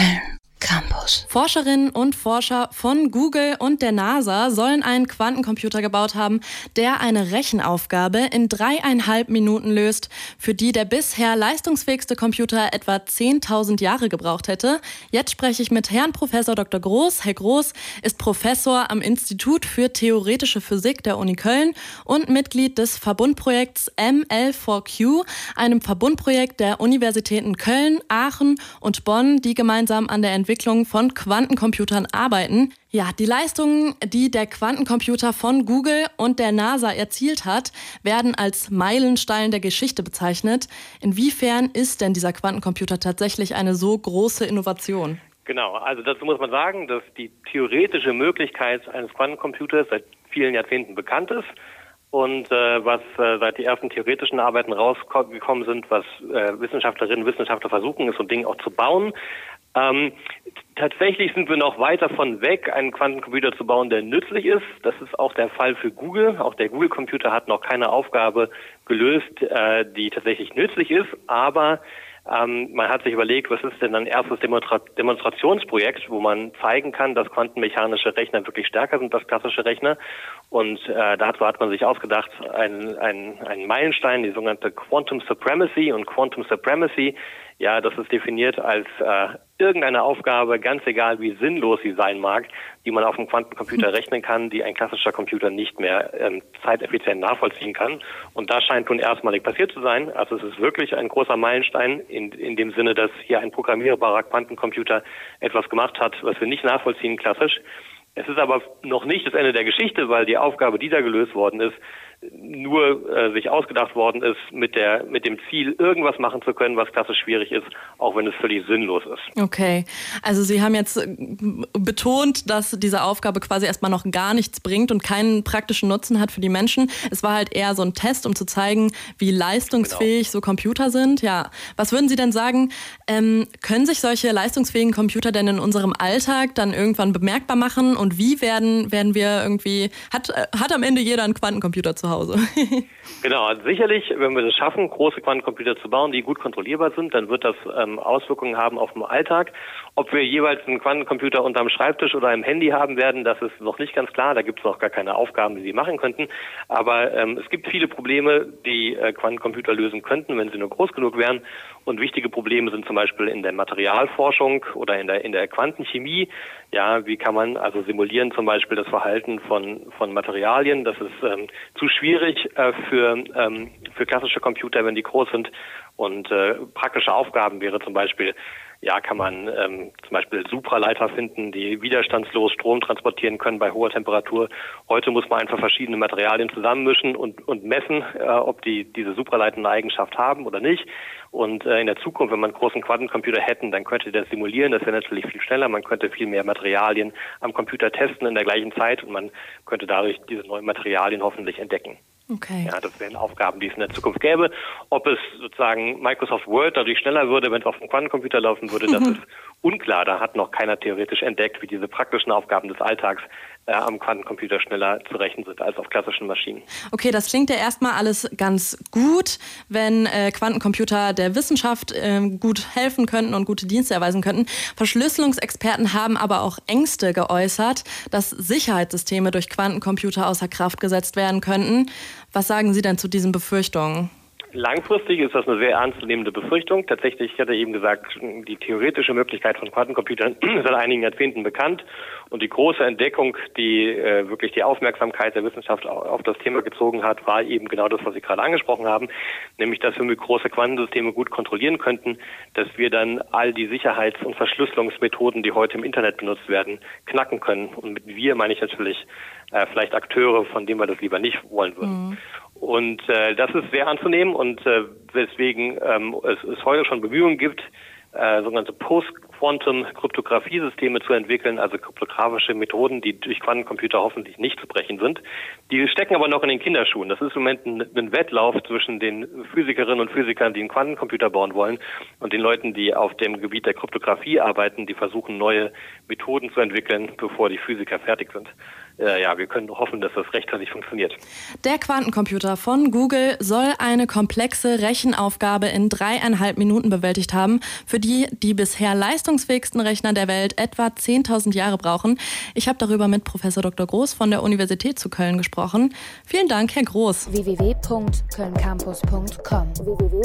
Köln Campus. Forscherinnen und Forscher von Google und der NASA sollen einen Quantencomputer gebaut haben, der eine Rechenaufgabe in dreieinhalb Minuten löst, für die der bisher leistungsfähigste Computer etwa 10.000 Jahre gebraucht hätte. Jetzt spreche ich mit Herrn Professor Dr. Groß. Herr Groß ist Professor am Institut für Theoretische Physik der Uni Köln und Mitglied des Verbundprojekts ML4Q, einem Verbundprojekt der Universitäten Köln, Aachen und Bonn, die gemeinsam an der Entwicklung Entwicklung von Quantencomputern arbeiten. Ja, die Leistungen, die der Quantencomputer von Google und der NASA erzielt hat, werden als Meilenstein der Geschichte bezeichnet. Inwiefern ist denn dieser Quantencomputer tatsächlich eine so große Innovation? Genau, also dazu muss man sagen, dass die theoretische Möglichkeit eines Quantencomputers seit vielen Jahrzehnten bekannt ist. Und äh, was äh, seit die ersten theoretischen Arbeiten rausgekommen sind, was äh, Wissenschaftlerinnen und Wissenschaftler versuchen, ist so ein Ding auch zu bauen, ähm, tatsächlich sind wir noch weit davon weg, einen Quantencomputer zu bauen, der nützlich ist. Das ist auch der Fall für Google. Auch der Google-Computer hat noch keine Aufgabe gelöst, äh, die tatsächlich nützlich ist. Aber ähm, man hat sich überlegt, was ist denn ein erstes Demonstra Demonstrationsprojekt, wo man zeigen kann, dass quantenmechanische Rechner wirklich stärker sind als klassische Rechner. Und äh, dazu hat man sich ausgedacht, einen ein Meilenstein, die sogenannte Quantum Supremacy. Und Quantum Supremacy ja, das ist definiert als äh, irgendeine Aufgabe, ganz egal wie sinnlos sie sein mag, die man auf dem Quantencomputer rechnen kann, die ein klassischer Computer nicht mehr ähm, zeiteffizient nachvollziehen kann. Und das scheint nun erstmalig passiert zu sein. Also es ist wirklich ein großer Meilenstein in, in dem Sinne, dass hier ein programmierbarer Quantencomputer etwas gemacht hat, was wir nicht nachvollziehen klassisch. Es ist aber noch nicht das Ende der Geschichte, weil die Aufgabe, die da gelöst worden ist, nur äh, sich ausgedacht worden ist, mit der mit dem Ziel, irgendwas machen zu können, was klassisch schwierig ist, auch wenn es völlig sinnlos ist. Okay, also Sie haben jetzt äh, betont, dass diese Aufgabe quasi erstmal noch gar nichts bringt und keinen praktischen Nutzen hat für die Menschen. Es war halt eher so ein Test, um zu zeigen, wie leistungsfähig genau. so Computer sind. Ja, was würden Sie denn sagen? Ähm, können sich solche leistungsfähigen Computer denn in unserem Alltag dann irgendwann bemerkbar machen und wie werden werden wir irgendwie hat äh, hat am Ende jeder einen Quantencomputer zu Hause. genau, also sicherlich, wenn wir es schaffen, große Quantencomputer zu bauen, die gut kontrollierbar sind, dann wird das ähm, Auswirkungen haben auf den Alltag. Ob wir jeweils einen Quantencomputer unterm Schreibtisch oder im Handy haben werden, das ist noch nicht ganz klar. Da gibt es noch gar keine Aufgaben, die sie machen könnten. Aber ähm, es gibt viele Probleme, die äh, Quantencomputer lösen könnten, wenn sie nur groß genug wären. Und wichtige Probleme sind zum Beispiel in der Materialforschung oder in der, in der Quantenchemie. Ja, wie kann man also simulieren zum Beispiel das Verhalten von, von Materialien? Das ist ähm, zu schwierig äh, für, ähm, für klassische Computer, wenn die groß sind. Und äh, praktische Aufgaben wäre zum Beispiel, ja, kann man ähm, zum Beispiel Supraleiter finden, die widerstandslos Strom transportieren können bei hoher Temperatur. Heute muss man einfach verschiedene Materialien zusammenmischen und, und messen, äh, ob die diese Supraleiter eine Eigenschaft haben oder nicht. Und äh, in der Zukunft, wenn man einen großen Quantencomputer hätten, dann könnte der simulieren. Das wäre natürlich viel schneller. Man könnte viel mehr Materialien am Computer testen in der gleichen Zeit und man könnte dadurch diese neuen Materialien hoffentlich entdecken. Okay. Ja, das wären Aufgaben, die es in der Zukunft gäbe. Ob es sozusagen Microsoft Word dadurch schneller würde, wenn es auf einem Quantencomputer laufen würde, das ist unklar. Da hat noch keiner theoretisch entdeckt, wie diese praktischen Aufgaben des Alltags äh, am Quantencomputer schneller zu rechnen sind als auf klassischen Maschinen. Okay, das klingt ja erstmal alles ganz gut, wenn äh, Quantencomputer der Wissenschaft äh, gut helfen könnten und gute Dienste erweisen könnten. Verschlüsselungsexperten haben aber auch Ängste geäußert, dass Sicherheitssysteme durch Quantencomputer außer Kraft gesetzt werden könnten. Was sagen Sie denn zu diesen Befürchtungen? Langfristig ist das eine sehr ernstzunehmende Befürchtung. Tatsächlich, ich hatte eben gesagt, die theoretische Möglichkeit von Quantencomputern ist seit einigen Jahrzehnten bekannt. Und die große Entdeckung, die äh, wirklich die Aufmerksamkeit der Wissenschaft auf das Thema gezogen hat, war eben genau das, was Sie gerade angesprochen haben, nämlich, dass wir mit große Quantensysteme gut kontrollieren könnten, dass wir dann all die Sicherheits- und Verschlüsselungsmethoden, die heute im Internet benutzt werden, knacken können. Und mit wir meine ich natürlich äh, vielleicht Akteure, von denen wir das lieber nicht wollen würden. Mhm. Und äh, das ist sehr anzunehmen und äh, weswegen ähm, es, es heute schon Bemühungen gibt, äh, sogenannte Post-Quantum-Kryptographie-Systeme zu entwickeln, also kryptografische Methoden, die durch Quantencomputer hoffentlich nicht zu brechen sind. Die stecken aber noch in den Kinderschuhen. Das ist im Moment ein, ein Wettlauf zwischen den Physikerinnen und Physikern, die einen Quantencomputer bauen wollen, und den Leuten, die auf dem Gebiet der Kryptographie arbeiten, die versuchen, neue Methoden zu entwickeln, bevor die Physiker fertig sind. Äh, ja, wir können hoffen, dass das rechtzeitig funktioniert. Der Quantencomputer von Google soll eine komplexe Rechenaufgabe in dreieinhalb Minuten bewältigt haben, für die die bisher leistungsfähigsten Rechner der Welt etwa 10.000 Jahre brauchen. Ich habe darüber mit Professor Dr. Groß von der Universität zu Köln gesprochen. Vielen Dank, Herr Groß. www.kölncampus.com www